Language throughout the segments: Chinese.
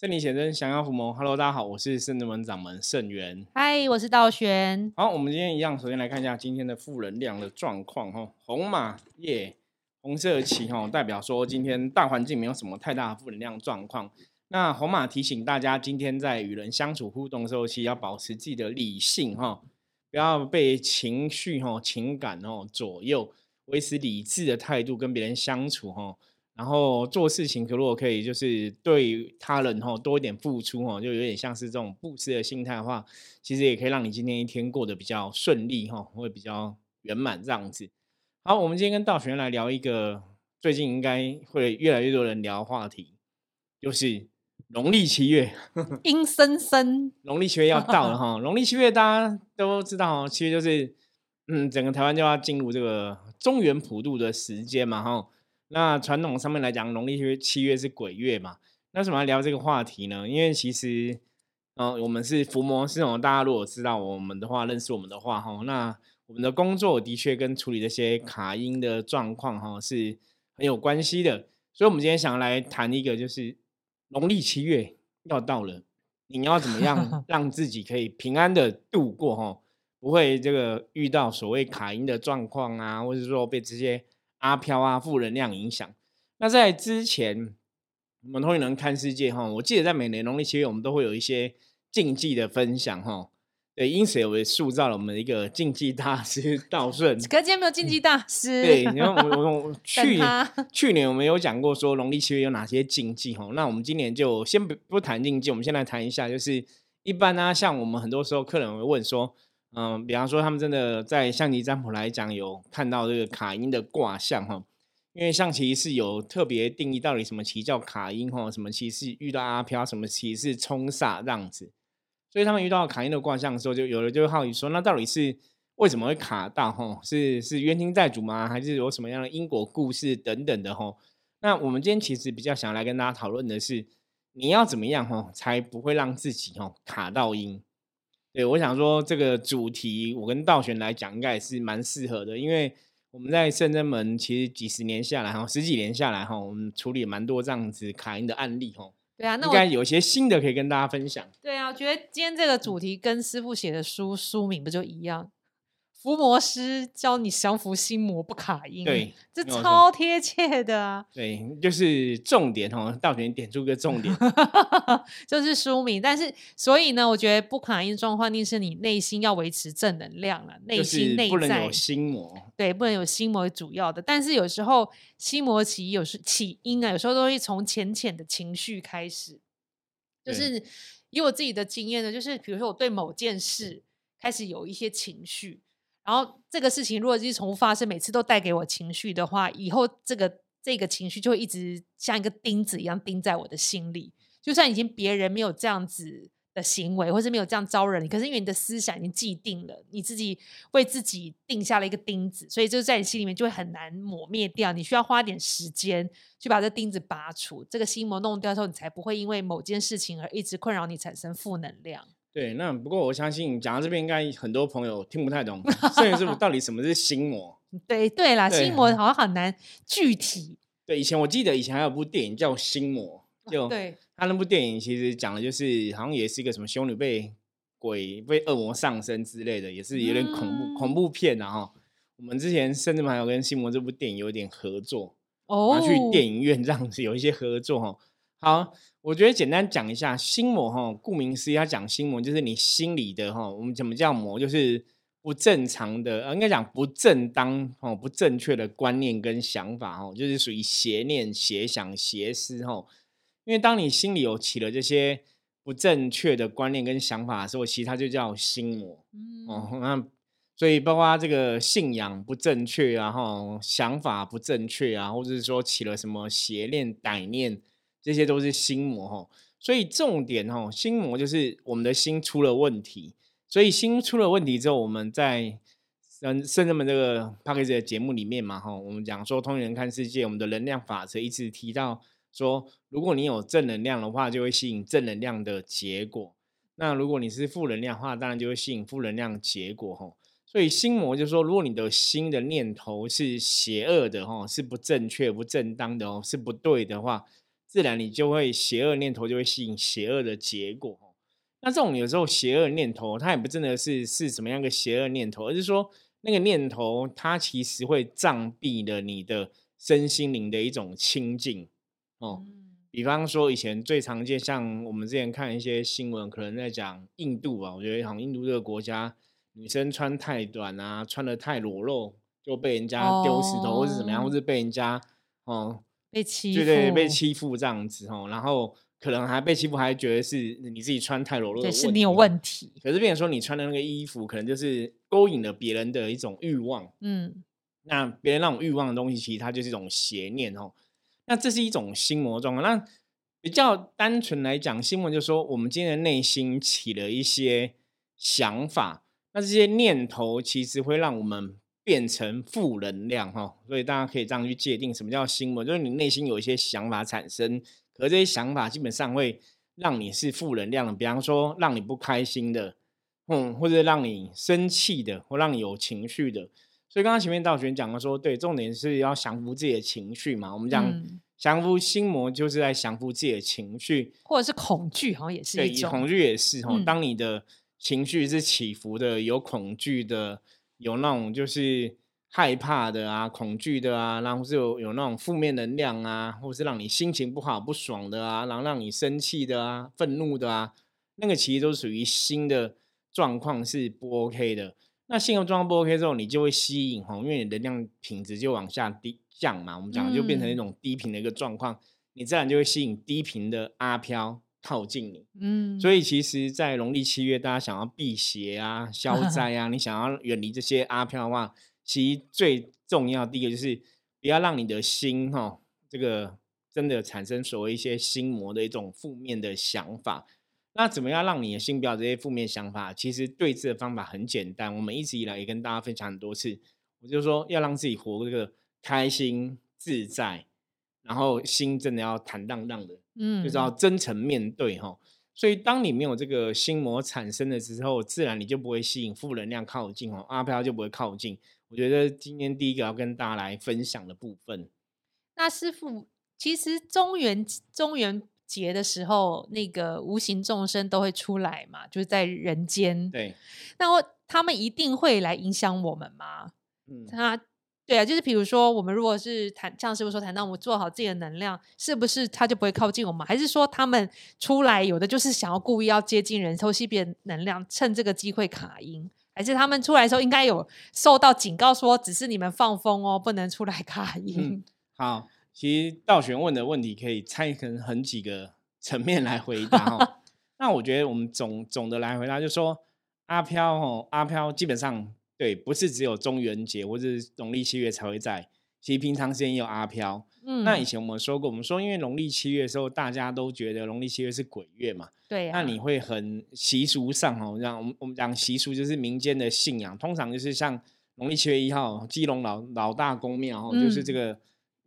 圣灵显真，降妖伏魔。Hello，大家好，我是圣智门掌门圣元。嗨，我是道玄。好，我们今天一样，首先来看一下今天的负能量的状况哈。红马耶，红色旗哈，代表说今天大环境没有什么太大的负能量状况。那红马提醒大家，今天在与人相处互动的时候，其实要保持自己的理性哈，不要被情绪哈、情感哦左右，维持理智的态度跟别人相处哈。然后做事情，可如果可以，就是对他人哈多一点付出哈，就有点像是这种布施的心态的话，其实也可以让你今天一天过得比较顺利哈，会比较圆满这样子。好，我们今天跟道玄来聊一个最近应该会越来越多人聊的话题，就是农历七月，阴森森，农历七月要到了 哈。农历七月大家都知道，七月就是嗯，整个台湾就要进入这个中原普渡的时间嘛哈。那传统上面来讲，农历七月七月是鬼月嘛？那为什么要聊这个话题呢？因为其实，嗯，我们是伏魔师哦。大家如果知道我们的话，认识我们的话，哈，那我们的工作的确跟处理这些卡音的状况，哈，是很有关系的。所以，我们今天想来谈一个，就是农历七月要到了，你要怎么样 让自己可以平安的度过，哈，不会这个遇到所谓卡音的状况啊，或者说被这些。阿飘啊，负能量影响。那在之前，我们通灵人看世界哈，我记得在每年农历七月，我们都会有一些竞技的分享哈。对，因此也塑造了我们一个竞技大师道 顺。可今天没有竞技大师。对，你看我我 去去年我们有讲过说农历七月有哪些禁忌哈。那我们今年就先不不谈禁忌，我们先来谈一下，就是一般呢，像我们很多时候客人会问说。嗯，比方说他们真的在象棋占卜来讲，有看到这个卡音的卦象哈，因为象棋是有特别定义到底什么棋叫卡音哈，什么棋是遇到阿飘，什么棋是冲煞这样子，所以他们遇到卡音的卦象的时候，就有的就会好奇说，那到底是为什么会卡到哈？是是冤亲债主吗？还是有什么样的因果故事等等的哈？那我们今天其实比较想来跟大家讨论的是，你要怎么样哈，才不会让自己哈卡到音？对，我想说这个主题，我跟道玄来讲，应该也是蛮适合的，因为我们在圣真门其实几十年下来哈，十几年下来哈，我们处理蛮多这样子卡因的案例哈。对啊，那应该有些新的可以跟大家分享。对啊，我觉得今天这个主题跟师傅写的书书名不就一样？伏魔师教你降服心魔不卡音，对，这超贴切的啊！对，就是重点哦，到底点出个重点，就是书名。但是，所以呢，我觉得不卡音状况，一定是你内心要维持正能量了，内心内在不能有心魔，对，不能有心魔主要的。但是有时候心魔起有时起因啊，有时候都会从浅浅的情绪开始，就是以我自己的经验呢，就是比如说我对某件事开始有一些情绪。然后这个事情如果是重复发生，每次都带给我情绪的话，以后这个这个情绪就会一直像一个钉子一样钉在我的心里。就算已经别人没有这样子的行为，或是没有这样招惹你，可是因为你的思想已经既定了，你自己为自己定下了一个钉子，所以就在你心里面就会很难抹灭掉。你需要花点时间去把这钉子拔除，这个心魔弄掉之后，你才不会因为某件事情而一直困扰你，产生负能量。对，那不过我相信讲到这边，应该很多朋友听不太懂，摄影师傅到底什么是心魔？对对啦，心魔好像很难具体。对，以前我记得以前还有部电影叫《心魔》，就对，他那部电影其实讲的就是好像也是一个什么修女被鬼被恶魔上身之类的，也是有点恐怖恐怖片啊哈。我们之前甚至还有跟《心魔》这部电影有点合作哦，去电影院这样子有一些合作哈。好。我觉得简单讲一下心魔哈，顾名思义，他讲心魔就是你心里的哈，我们怎么叫魔？就是不正常的，应该讲不正当哦，不正确的观念跟想法哦，就是属于邪念、邪想、邪思哈。因为当你心里有起了这些不正确的观念跟想法的时候，其实它就叫心魔哦。那所以包括这个信仰不正确啊，哈，想法不正确啊，或者是说起了什么邪念、歹念。这些都是心魔哈，所以重点哈，心魔就是我们的心出了问题，所以心出了问题之后，我们在嗯圣人们这个 p a c k a g e 的节目里面嘛哈，我们讲说通人看世界，我们的能量法则一直提到说，如果你有正能量的话，就会吸引正能量的结果；那如果你是负能量的话，当然就会吸引负能量结果哈。所以心魔就是说，如果你的心的念头是邪恶的哈，是不正确、不正当的哦，是不对的话。自然你就会邪恶念头就会吸引邪恶的结果。那这种有时候邪恶念头，它也不真的是是什么样的邪恶念头，而是说那个念头它其实会障蔽了你的身心灵的一种清净哦。比方说以前最常见，像我们之前看一些新闻，可能在讲印度啊，我觉得好像印度这个国家女生穿太短啊，穿的太裸露，就被人家丢石头或是怎么样，或是被人家哦被欺对对被欺负这样子哦，然后。可能还被欺负，还觉得是你自己穿太裸露，对，是你有问题。可是，变成说你穿的那个衣服，可能就是勾引了别人的一种欲望。嗯，那别人那种欲望的东西，其实它就是一种邪念哦。那这是一种心魔状况。那比较单纯来讲，心魔就说我们今天的内心起了一些想法，那这些念头其实会让我们变成负能量哈。所以大家可以这样去界定什么叫心魔，就是你内心有一些想法产生。可这些想法基本上会让你是负能量的，比方说让你不开心的，嗯，或者让你生气的，或让你有情绪的。所以刚刚前面道玄讲的说，对，重点是要降服自己的情绪嘛。我们讲降服心魔，就是在降服自己的情绪，或者是恐惧，好像也是一种恐惧，也是哈。当你的情绪是起伏的，有恐惧的，有那种就是。害怕的啊，恐惧的啊，然后是有有那种负面能量啊，或是让你心情不好、不爽的啊，然后让你生气的啊、愤怒的啊，那个其实都属于新的状况是不 OK 的。那心的状况不 OK 之后，你就会吸引哈，因为你能量品质就往下低降嘛，我们讲就变成一种低频的一个状况，你自然就会吸引低频的阿飘靠近你。嗯，所以其实，在农历七月，大家想要避邪啊、消 灾啊，你想要远离这些阿飘的话。其实最重要第一个就是不要让你的心哈，这个真的产生所谓一些心魔的一种负面的想法。那怎么样让你的心不要这些负面想法？其实对治的方法很简单，我们一直以来也跟大家分享很多次，我就说要让自己活这个开心自在，然后心真的要坦荡荡的，嗯，就是要真诚面对哈。所以，当你没有这个心魔产生的时候，自然你就不会吸引负能量靠近哦，阿飘就不会靠近。我觉得今天第一个要跟大家来分享的部分，那师傅其实中元中元节的时候，那个无形众生都会出来嘛，就是在人间。对，那他们一定会来影响我们吗？嗯，他。对啊，就是比如说，我们如果是谈，像师傅说谈到我们做好自己的能量，是不是他就不会靠近我们？还是说他们出来有的就是想要故意要接近人，偷吸别人能量，趁这个机会卡音？还是他们出来的时候应该有受到警告，说只是你们放风哦，不能出来卡音？好，其实道玄问的问题可以拆成很几个层面来回答哦。那我觉得我们总总的来回答，就说阿飘哦，阿飘基本上。对，不是只有中元节或者农历七月才会在，其实平常时间也有阿飘。嗯，那以前我们说过，我们说因为农历七月的时候，大家都觉得农历七月是鬼月嘛。对。那你会很习俗上哦，让我们我们讲习俗就是民间的信仰，通常就是像农历七月一号，基隆老老大公庙哦，就是这个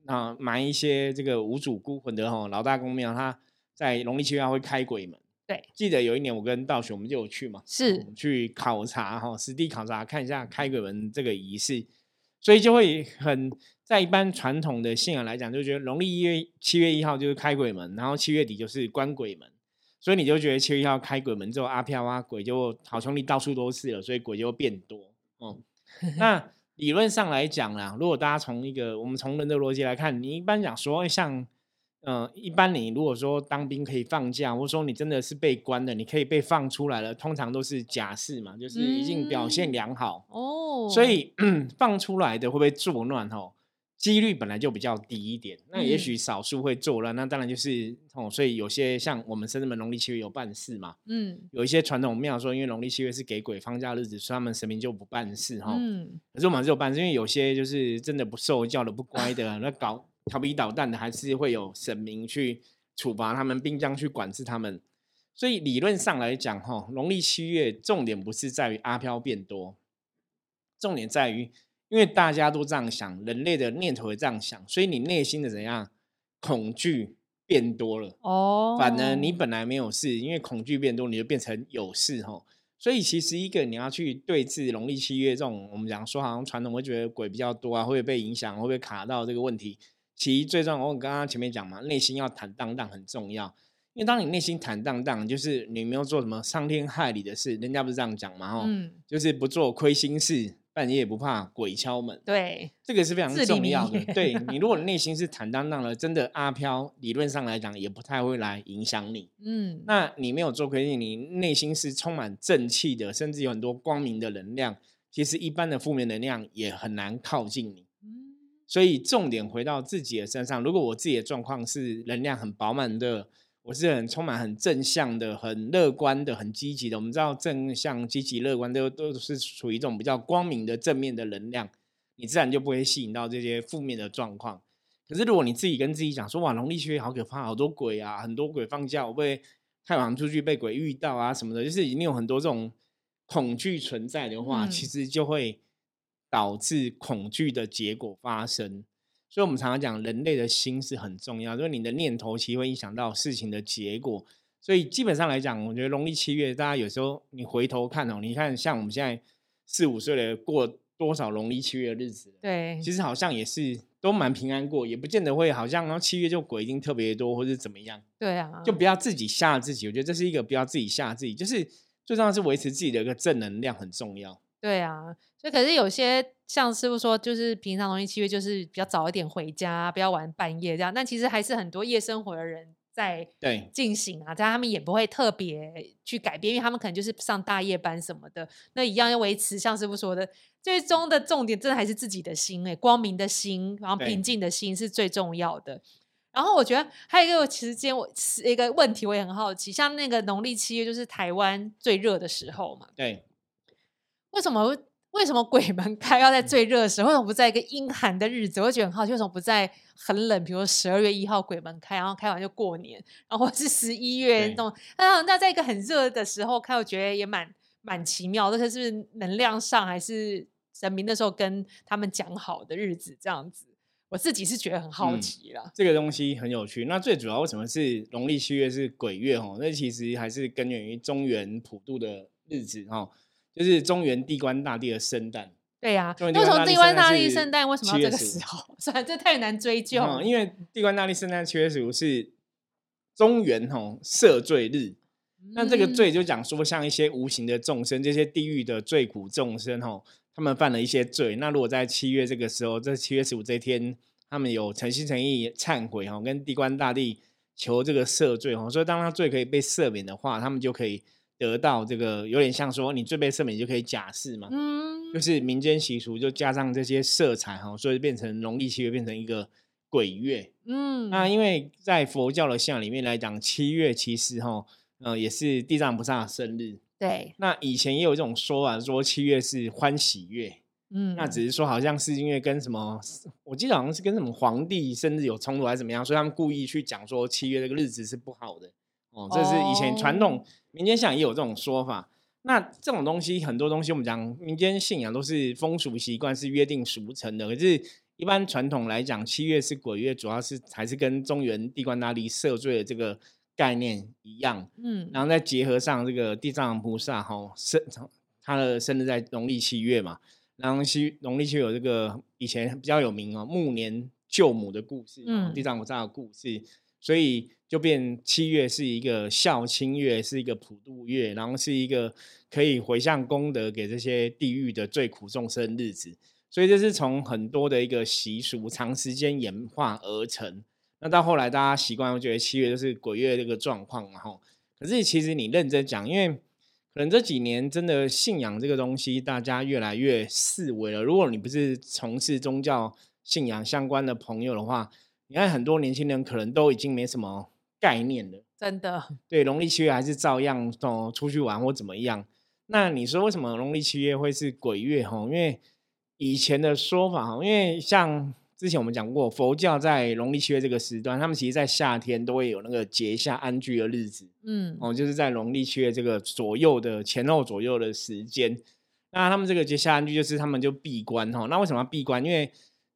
啊埋一些这个无主孤魂的哈老大公庙，他在农历七月会开鬼门。对，记得有一年我跟道雄我们就有去嘛，是去考察哈，实地考察看一下开鬼门这个仪式，所以就会很在一般传统的信仰来讲，就觉得农历一月七月一号就是开鬼门，然后七月底就是关鬼门，所以你就觉得七月一号开鬼门之后，阿飘啊鬼就好兄弟到处都是了，所以鬼就会变多。哦，那理论上来讲啦，如果大家从一个我们从人的逻辑来看，你一般讲说像。嗯，一般你如果说当兵可以放假，或者说你真的是被关的，你可以被放出来了，通常都是假释嘛，就是已经表现良好哦。所以 放出来的会不会作乱？哦，几率本来就比较低一点。那也许少数会作乱，那当然就是哦。所以有些像我们深圳门农历七月有办事嘛，嗯，有一些传统庙说，因为农历七月是给鬼放假日子，所以他们神明就不办事哈。嗯，可是我们还是有办事，因为有些就是真的不受教的、不乖的，那搞。调皮捣蛋的还是会有神明去处罚他们，并将去管制他们。所以理论上来讲，哈，农历七月重点不是在于阿飘变多，重点在于，因为大家都这样想，人类的念头也这样想，所以你内心的怎样恐惧变多了哦。反而你本来没有事，因为恐惧变多，你就变成有事哈。所以其实一个你要去对峙农历七月这种，我们讲说好像传统会觉得鬼比较多啊，会不会被影响，会不会卡到这个问题？其实最重要，我刚刚前面讲嘛，内心要坦荡荡很重要。因为当你内心坦荡荡，就是你没有做什么伤天害理的事，人家不是这样讲嘛？哦，嗯，就是不做亏心事，半夜不怕鬼敲门。对，这个是非常重要的。对你，如果内心是坦荡荡的，真的阿飘理论上来讲也不太会来影响你。嗯，那你没有做亏心，你内心是充满正气的，甚至有很多光明的能量。其实一般的负面能量也很难靠近你。嗯所以重点回到自己的身上。如果我自己的状况是能量很饱满的，我是很充满、很正向的、很乐观的、很积极的。我们知道正向、积极、乐观都都是属于一种比较光明的正面的能量，你自然就不会吸引到这些负面的状况。可是如果你自己跟自己讲说：“哇，农历七月好可怕，好多鬼啊，很多鬼放假，我会太晚出去被鬼遇到啊什么的”，就是已经有很多这种恐惧存在的话，嗯其实就会导致恐惧的结果发生。所以，我们常常讲，人类的心是很重要，就是你的念头其实会影响到事情的结果。所以，基本上来讲，我觉得农历七月，大家有时候你回头看哦，你看像我们现在四五岁的，过多少农历七月的日子了，对，其实好像也是都蛮平安过，也不见得会好像然后七月就鬼一定特别多或者怎么样，对啊，就不要自己吓自己。我觉得这是一个不要自己吓自己，就是最重要是维持自己的一个正能量很重要。对啊，所以可是有些像师傅说，就是平常农历七月就是比较早一点回家，不要玩半夜这样。但其实还是很多夜生活的人在对进行啊，但他们也不会特别去改变，因为他们可能就是上大夜班什么的，那一样要维持。像师傅说的，最终的重点真的还是自己的心、欸，光明的心，然后平静的心是最重要的。然后我觉得还有一个时间，我是一个问题，我也很好奇，像那个农历七月就是台湾最热的时候嘛，对，为什么为什么鬼门开要在最热的时候？为什么不在一个阴寒的日子？我会觉得很好奇，为什么不在很冷，比如说十二月一号鬼门开，然后开完就过年，然后是 十一月那种？那那在一个很热的时候开，我觉得也蛮蛮奇妙的。这是不是能量上还是神明那时候跟他们讲好的日子这样子？我自己是觉得很好嗯奇啦。这个东西很有趣。那最主要为什么是农历七月是鬼月哦？那其实还是根源于中原普渡的日子哦，就是中原地官大帝的圣诞。对呀、为什么地官大帝是圣诞为什么要7月这个时候？算了，这太难追究。嗯，因为地官大帝圣诞七月十五是中原吼赦罪日。那这个嗯罪就讲说，像一些无形的众生，这些地狱的罪苦众生吼，他们犯了一些罪。那如果在七月这个时候，在七月十五这一天，他们有诚心诚意忏悔吼，跟地官大帝求这个赦罪吼，所以当他罪可以被赦免的话，他们就可以得到这个有点像说你最被赦免，你就可以假释嘛。嗯，就是民间习俗，就加上这些色彩哈，所以变成农历七月变成一个鬼月。嗯，那因为在佛教的信仰里面来讲，七月其实哈，呃，也是地藏菩萨的生日。对，那以前也有这种说法，说七月是欢喜月。嗯，那只是说好像是因为跟什么，我记得好像是跟什么皇帝生日有冲突还是怎么样，所以他们故意去讲说七月这个日子是不好的。哦，这是以前传统哦民间信仰也有这种说法。那这种东西，很多东西我们讲民间信仰都是风俗习惯，是约定俗成的。可是，一般传统来讲，七月是鬼月，主要是还是跟中原地官大帝赦罪的这个概念一样。嗯，然后再结合上这个地藏菩萨哈生他的生日在农历七月嘛，然后七农历七月有这个以前比较有名哦暮年救母的故事，地藏菩萨的故事，所以就变七月是一个孝亲月，是一个普渡月，然后是一个可以回向功德给这些地狱的最苦众生日子，所以这是从很多的一个习俗长时间演化而成。那到后来大家习惯，会觉得七月就是鬼月这个状况嘛，吼。可是其实你认真讲，因为可能这几年真的信仰这个东西，大家越来越视为了。如果你不是从事宗教信仰相关的朋友的话，你看很多年轻人可能都已经没什么概念了。真的，对，农历七月还是照样哦出去玩或怎么样。那你说为什么农历七月会是鬼月？哈，因为以前的说法哈，因为像之前我们讲过，佛教在农历七月这个时段，他们其实在夏天都会有那个节下安居的日子嗯，哦，就是在农历七月这个左右的前后左右的时间。那他们这个节下安居就是他们就闭关哈。那为什么要闭关？因为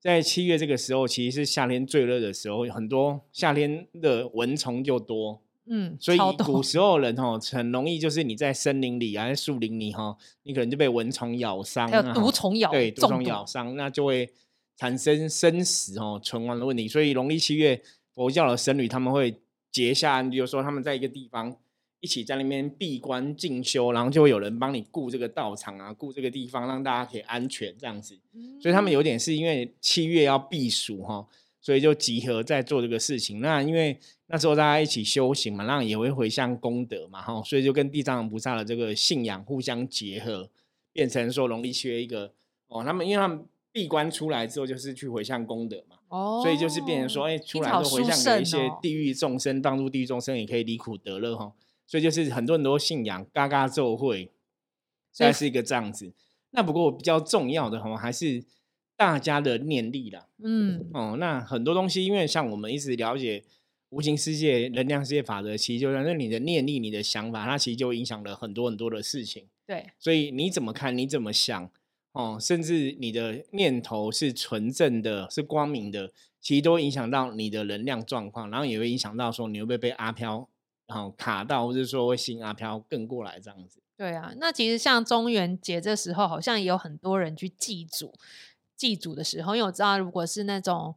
在七月这个时候，其实是夏天最热的时候，很多夏天的蚊虫就多。嗯，所以古 时候人哈很容易就是你在森林里啊，在树林里哈，你可能就被蚊虫咬伤，还有啊毒虫咬对，毒虫咬伤，那就会产生生死哦存亡的问题，所以农历七月佛教的僧侣他们会结下安，就是说他们在一个地方一起在那边闭关进修，然后就会有人帮你顾这个道场啊，顾这个地方，让大家可以安全这样子。所以他们有点是因为七月要避暑哈。所以就集合在做这个事情。那因为那时候大家一起修行嘛，那也会回向功德嘛，哈，所以就跟地藏王菩萨的这个信仰互相结合，变成说农历七月一个哦，他们因为他们闭关出来之后就是去回向功德嘛，哦，所以就是变成说，哎，出来就回向给一些地狱众生，帮助地狱众生也可以离苦得乐哈。所以就是很多人都信仰，嘎嘎咒会，现在是一个这样子。那不过比较重要的哈，还是。大家的念力啦，嗯，哦，那很多东西，因为像我们一直了解无形世界、能量世界法则，其实就那你的念力、你的想法，它其实就影响了很多很多的事情。对，所以你怎么看，你怎么想，哦，甚至你的念头是纯正的、是光明的，其实都影响到你的能量状况，然后也会影响到说你会不会被阿飘然后卡到，或者说会吸引阿飘更过来这样子。对啊，那其实像中元节这时候，好像也有很多人去祭祖。祭祖的时候，因为我知道，如果是那种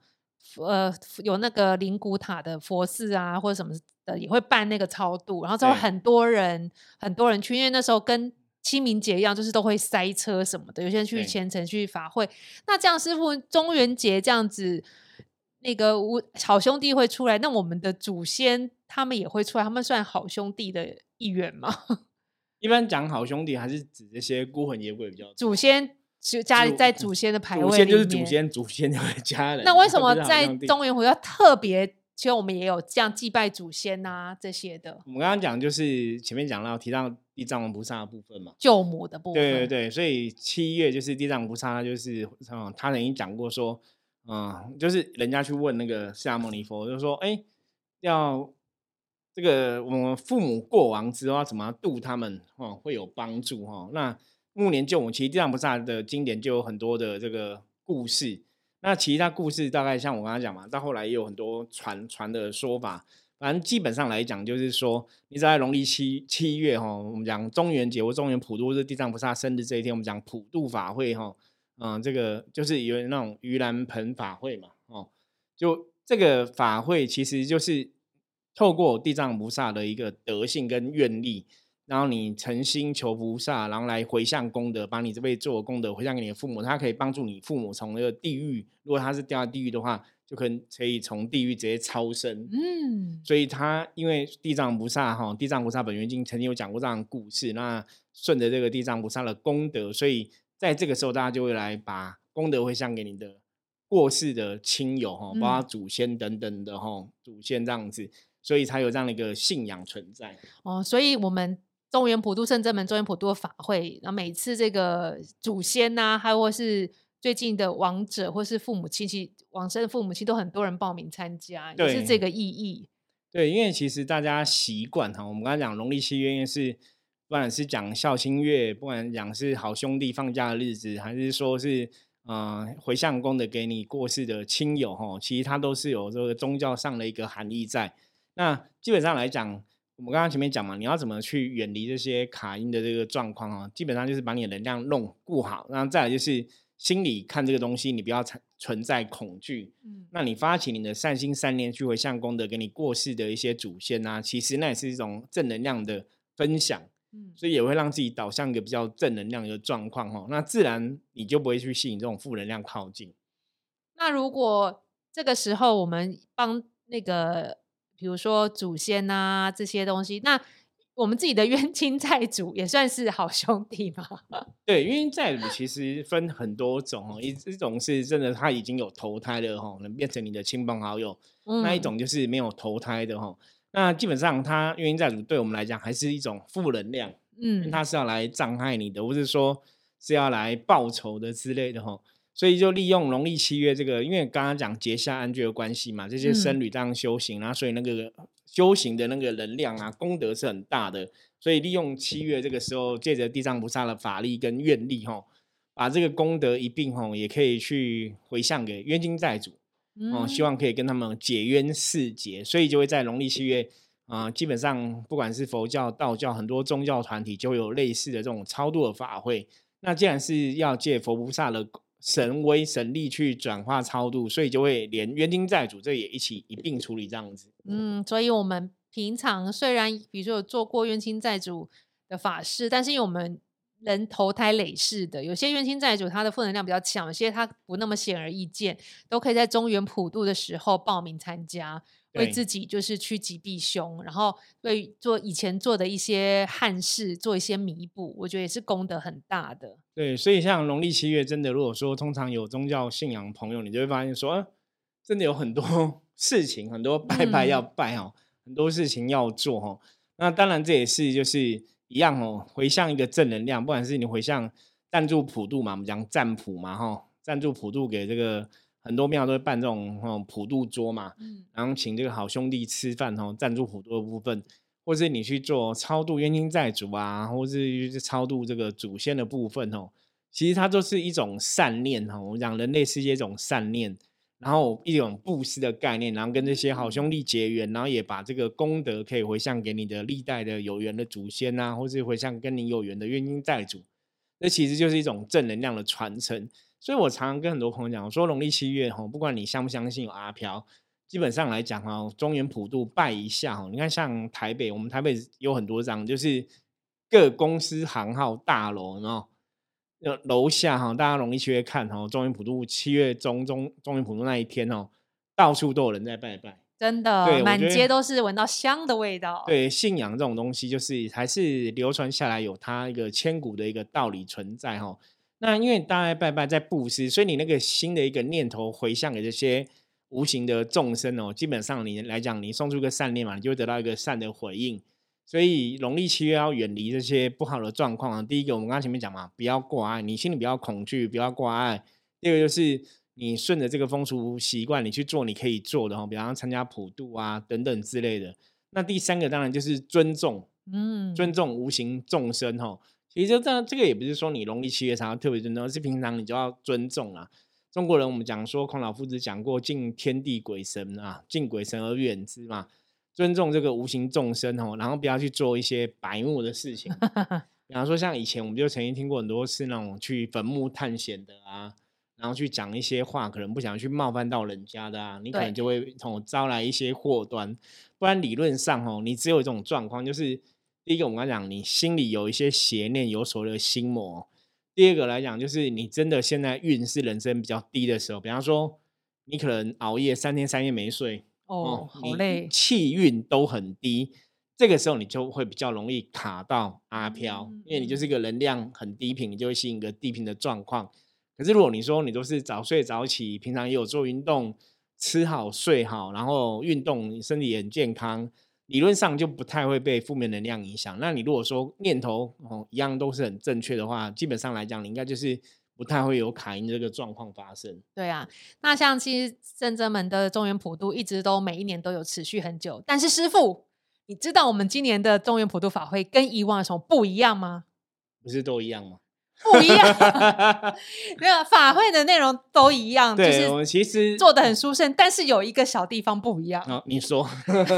呃有那个灵骨塔的佛寺啊，或者什么的，也会办那个超度，然后之后很多人很多人去，因为那时候跟清明节一样，就是都会塞车什么的，有些人去虔诚去法会。那这样师傅中元节这样子，那个我好兄弟会出来，那我们的祖先他们也会出来，他们算好兄弟的一员吗？一般讲好兄弟，还是指这些孤魂野鬼比较祖先。就家里在祖先的牌位祖先就是祖先，祖先就是家人。那为什么在中原湖要特别？其实我们也有这样祭拜祖先呐，这些的。我们刚刚讲就是前面讲到提到地藏王菩萨的部分嘛，救母的部分。对对对，所以七月就是地藏菩萨，就是嗯，他曾经讲过说，嗯，就是人家去问那个释迦牟尼佛，就说，哎，要这个我们父母过亡之后要怎么度他们，哦，会有帮助哈？那。暮年救母，其实地藏菩萨的经典就有很多的这个故事。那其他故事大概像我刚刚讲嘛，到后来也有很多传传的说法。反正基本上来讲，就是说你在农历七七月哈，我们讲中元节或中元普渡是地藏菩萨生日这一天，我们讲普渡法会哈，嗯，这个就是有那种盂兰盆法会嘛，哦，就这个法会其实就是透过地藏菩萨的一个德性跟愿力。然后你诚心求菩萨，然后来回向功德，把你这辈子做功德回向给你的父母，他可以帮助你父母从那个地狱，如果他是掉地狱的话，就可能可以从地狱直接超生。嗯，所以他因为地藏菩萨哈，地藏菩萨本愿经曾经有讲过这样的故事，那顺着这个地藏菩萨的功德，所以在这个时候大家就会来把功德回向给你的过世的亲友哈，包括祖先等等的哈，祖先这样子，所以才有这样的一个信仰存在。哦，所以我们。中原普渡圣真门、中原普渡的法会，那每次这个祖先呐，还或是最近的亡者，或是父母亲戚往生的父母亲，都很多人报名参加，也是这个意义。对，因为其实大家习惯哈，我们刚才讲农历七月，是不管是讲孝亲月，不管讲是好兄弟放假的日子，还是说是嗯回向功德给你过世的亲友哈，其实它都是有这个宗教上的一个含义在。那基本上来讲。我们刚刚前面讲嘛，你要怎么去远离这些卡音的这个状况啊？基本上就是把你的能量弄固好，然后再来就是心里看这个东西，你不要存存在恐惧。嗯，那你发起你的善心善念去回向功德给你过世的一些祖先啊，其实那也是一种正能量的分享。嗯，所以也会让自己导向一个比较正能量的状况哈。那自然你就不会去吸引这种负能量靠近。那如果这个时候我们帮那个。比如说祖先啊这些东西，那我们自己的冤亲债主也算是好兄弟吗？对，冤亲债主其实分很多种哦，一一种是真的他已经有投胎了哈，能变成你的亲朋好友；那一种就是没有投胎的哈。那基本上他冤亲债主对我们来讲还是一种负能量，嗯，他是要来障碍你的，或是说是要来报仇的之类的哈。所以就利用农历七月这个，因为刚刚讲结下安居的关系嘛，这些僧侣这样修行，然后所以那个修行的那个能量啊，功德是很大的。所以利用七月这个时候，借着地藏菩萨的法力跟愿力，吼，把这个功德一并吼，也可以去回向给冤亲债主，哦，希望可以跟他们解冤释结。所以就会在农历七月啊，基本上不管是佛教、道教，很多宗教团体就有类似的这种超度的法会。那既然是要借佛菩萨的。神威神力去转化超度，所以就会连冤亲债主这也一起一并处理这样子。嗯，所以我们平常虽然比如说有做过冤亲债主的法事，但是因为我们人投胎累世的，有些冤亲债主他的负能量比较强，有些他不那么显而易见，都可以在中原普渡的时候报名参加。为自己就是趋吉避凶，然后为做以前做的一些憾事做一些弥补，我觉得也是功德很大的。对，所以像农历七月，真的如果说通常有宗教信仰朋友，你就会发现说，真的有很多 事情，很多拜拜要拜哦，很多事情要做哦。那当然这也是就是一样哦，回向一个正能量，不管是你回向赞助普渡嘛，我们讲赞普嘛哈，赞助普渡给这个。很多庙都会办这种哦普渡桌嘛，然后请这个好兄弟吃饭哦，赞助普渡的部分，或是你去做超度冤亲债主啊，或是超度这个祖先的部分哦，其实它都是一种善念哈。我们讲人类世界一种善念，然后一种布施的概念，然后跟这些好兄弟结缘，然后也把这个功德可以回向给你的历代的有缘的祖先啊，或是回向跟你有缘的冤亲债主，那其实就是一种正能量的传承。所以我常常跟很多朋友讲，我说农历七月哈，不管你相不相信有阿飘，基本上来讲哈，中原普渡拜一下哈。你看像台北，我们台北有很多张，就是各公司行号大楼，然后楼下哈，大家容易去看哈，中原普渡七月中中中原普渡那一天哦，到处都有人在拜拜，真的，满街都是闻到香的味道。对，信仰这种东西，就是还是流传下来有它一个千古的一个道理存在哈。那因为大家拜拜在布施，所以你那个新的一个念头回向给这些无形的众生哦，基本上你来讲，你送出个善念嘛，你就会得到一个善的回应。所以农历七月要远离这些不好的状况。第一个，我们刚刚前面讲嘛，不要挂碍，你心里不要恐惧，不要挂碍。第二个就是你顺着这个风俗习惯，你去做你可以做的哈，比方参加普渡啊等等之类的。那第三个当然就是尊重，嗯，尊重无形众生哈。其实这这个也不是说你农历七月才要特别尊重，而是平常你就要尊重啊。中国人我们讲说，孔老夫子讲过“敬天地鬼神啊，敬鬼神而远之”嘛，尊重这个无形众生哦，然后不要去做一些白目的事情。比方说，像以前我们就曾经听过很多次那种去坟墓探险的啊，然后去讲一些话，可能不想去冒犯到人家的啊，你可能就会从招来一些祸端。不然理论上哦，你只有一种状况就是。第一个，我们刚讲，你心里有一些邪念，有所谓的心魔。第二个来讲，就是你真的现在运是人生比较低的时候，比方说你可能熬夜三天三夜没睡，哦，好累，气运都很低，这个时候你就会比较容易卡到阿飘，因为你就是一个能量很低频，你就会吸引一个低频的状况。可是如果你说你都是早睡早起，平常也有做运动，吃好睡好，然后运动，身体也很健康。理论上就不太会被负面能量影响。那你如果说念头哦一样都是很正确的话，基本上来讲，你应该就是不太会有卡音这个状况发生。对啊，那像其实正真门的中原普渡一直都每一年都有持续很久。但是师傅，你知道我们今年的中原普渡法会跟以往有什么不一样吗？不是都一样吗？不一样，没有法会的内容都一样，就是我们其实做的很殊胜，但是有一个小地方不一样。哦，你说，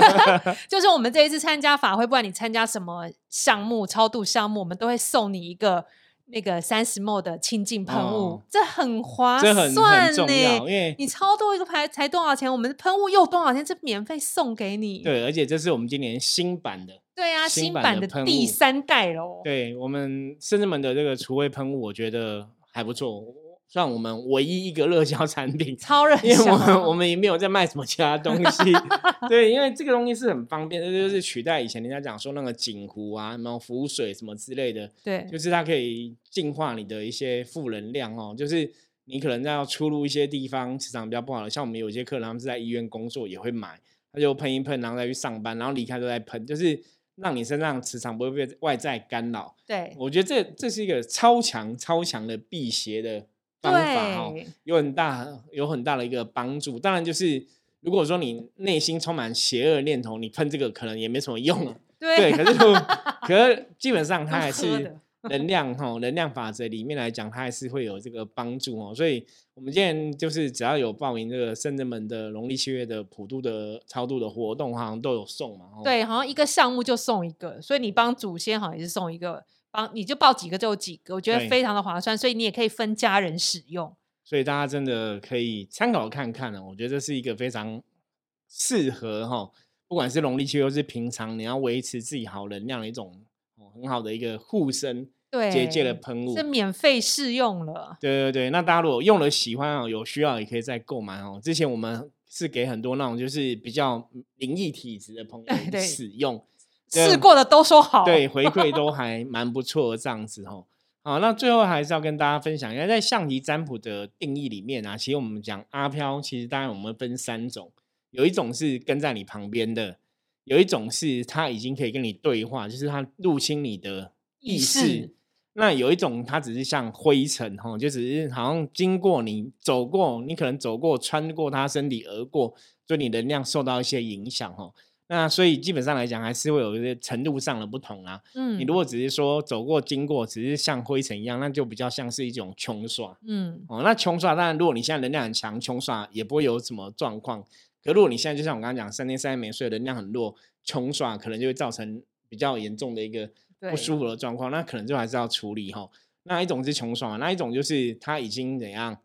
就是我们这一次参加法会，不管你参加什么项目、超度项目，我们都会送你一个那个三十 ml 的清净喷雾，这很划算呢。因为你超多一个牌才多少钱，我们的喷雾又多少钱，这免费送给你。对，而且这是我们今年新版的。对啊，新版的第三代喽。对我们甚至门的这个除味喷雾，我觉得还不错，算我们唯一一个热销产品。超热销，因为我们我们也没有在卖什么其他东西。对，因为这个东西是很方便，这就是取代以前人家讲说那个锦湖啊、什么浮水什么之类的。对，就是它可以净化你的一些负能量哦。就是你可能在要出入一些地方，磁场比较不好的，像我们有些客人他们是在医院工作，也会买，他就喷一喷，然后再去上班，然后离开都在喷，就是。让你身上磁场不会被外在干扰。对，我觉得这这是一个超强超强的辟邪的方法哦，有很大有很大的一个帮助。当然，就是如果说你内心充满邪恶念头，你喷这个可能也没什么用。对，可是 可是基本上它还是。能量哈，能量法则里面来讲，它还是会有这个帮助哦。所以，我们今天就是只要有报名这个圣人门的农历七月的普渡的超度的活动，好像都有送嘛。对，好像一个项目就送一个，所以你帮祖先好像也是送一个，帮你就报几个就有几个，我觉得非常的划算。所以你也可以分家人使用。所以大家真的可以参考看看呢。我觉得这是一个非常适合哈，不管是农历七月或是平常，你要维持自己好能量的一种很好的一个护身结界的喷雾，是免费试用了。对对对，那大家如果用了喜欢哦，有需要也可以再购买哦。之前我们是给很多那种就是比较灵异体质的朋友使用，试过的都说好，对回馈都还蛮不错的这样子哦。好，那最后还是要跟大家分享一下，在象棋占卜的定义里面啊，其实我们讲阿飘，其实当然我们分三种，有一种是跟在你旁边的，有一种是他已经可以跟你对话，就是他入侵你的意识，那有一种它只是像灰尘哈，就只是好像经过你走过，你可能走过穿过他身体而过，对你能量受到一些影响哈。那所以基本上来讲，还是会有一些程度上的不同啊。嗯，你如果只是说走过、经过，只是像灰尘一样，那就比较像是一种穷刷。嗯，哦，那穷刷当然，如果你现在能量很强，穷刷也不会有什么状况。可如果你现在就像我刚刚讲，三天三夜没睡，能量很弱，穷刷可能就会造成比较严重的一个不舒服的状况，那可能就还是要处理哈。那一种是穷刷，那一种就是他已经怎样？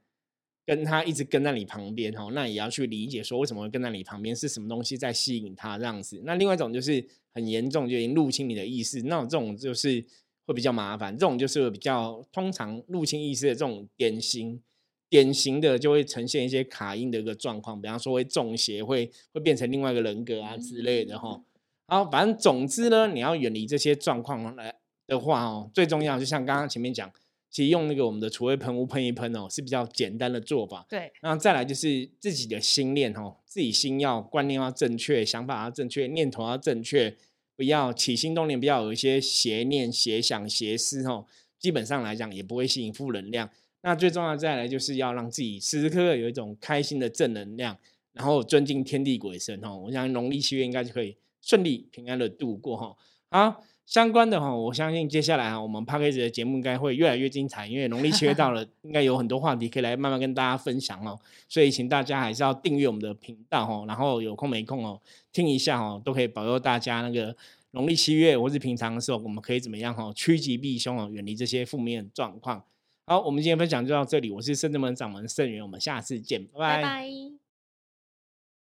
跟他一直跟在你旁边哦，那也要去理解说为什么会跟在你旁边，是什么东西在吸引他这样子。那另外一种就是很严重，就已经入侵你的意识，那种这种就是会比较麻烦。这种就是比较通常入侵意识的这种典型典型的，就会呈现一些卡音的一个状况，比方说会中邪，会会变成另外一个人格啊之类的哈。然后反正总之呢，你要远离这些状况来的话哦，最重要就像刚刚前面讲。其实用那个我们的除味喷雾喷一喷哦，是比较简单的做法。对，然后再来就是自己的心念哦，自己心要观念要正确，想法要正确，念头要正确，不要起心动念，不要有一些邪念、邪想、邪思哦。基本上来讲，也不会吸引负能量。那最重要再来就是要让自己时时刻刻有一种开心的正能量，然后尊敬天地鬼神哦。我想农历七月应该就可以顺利平安的度过哈。好。相关的哈，我相信接下来哈，我们 p a c k a g e 的节目应该会越来越精彩，因为农历七月到了，应该有很多话题可以来慢慢跟大家分享哦。所以请大家还是要订阅我们的频道哦，然后有空没空哦，听一下哦，都可以保佑大家那个农历七月或是平常的时候，我们可以怎么样哈，趋吉避凶哦，远离这些负面状况。好，我们今天分享就到这里，我是圣正门掌门圣元，我们下次见，拜拜。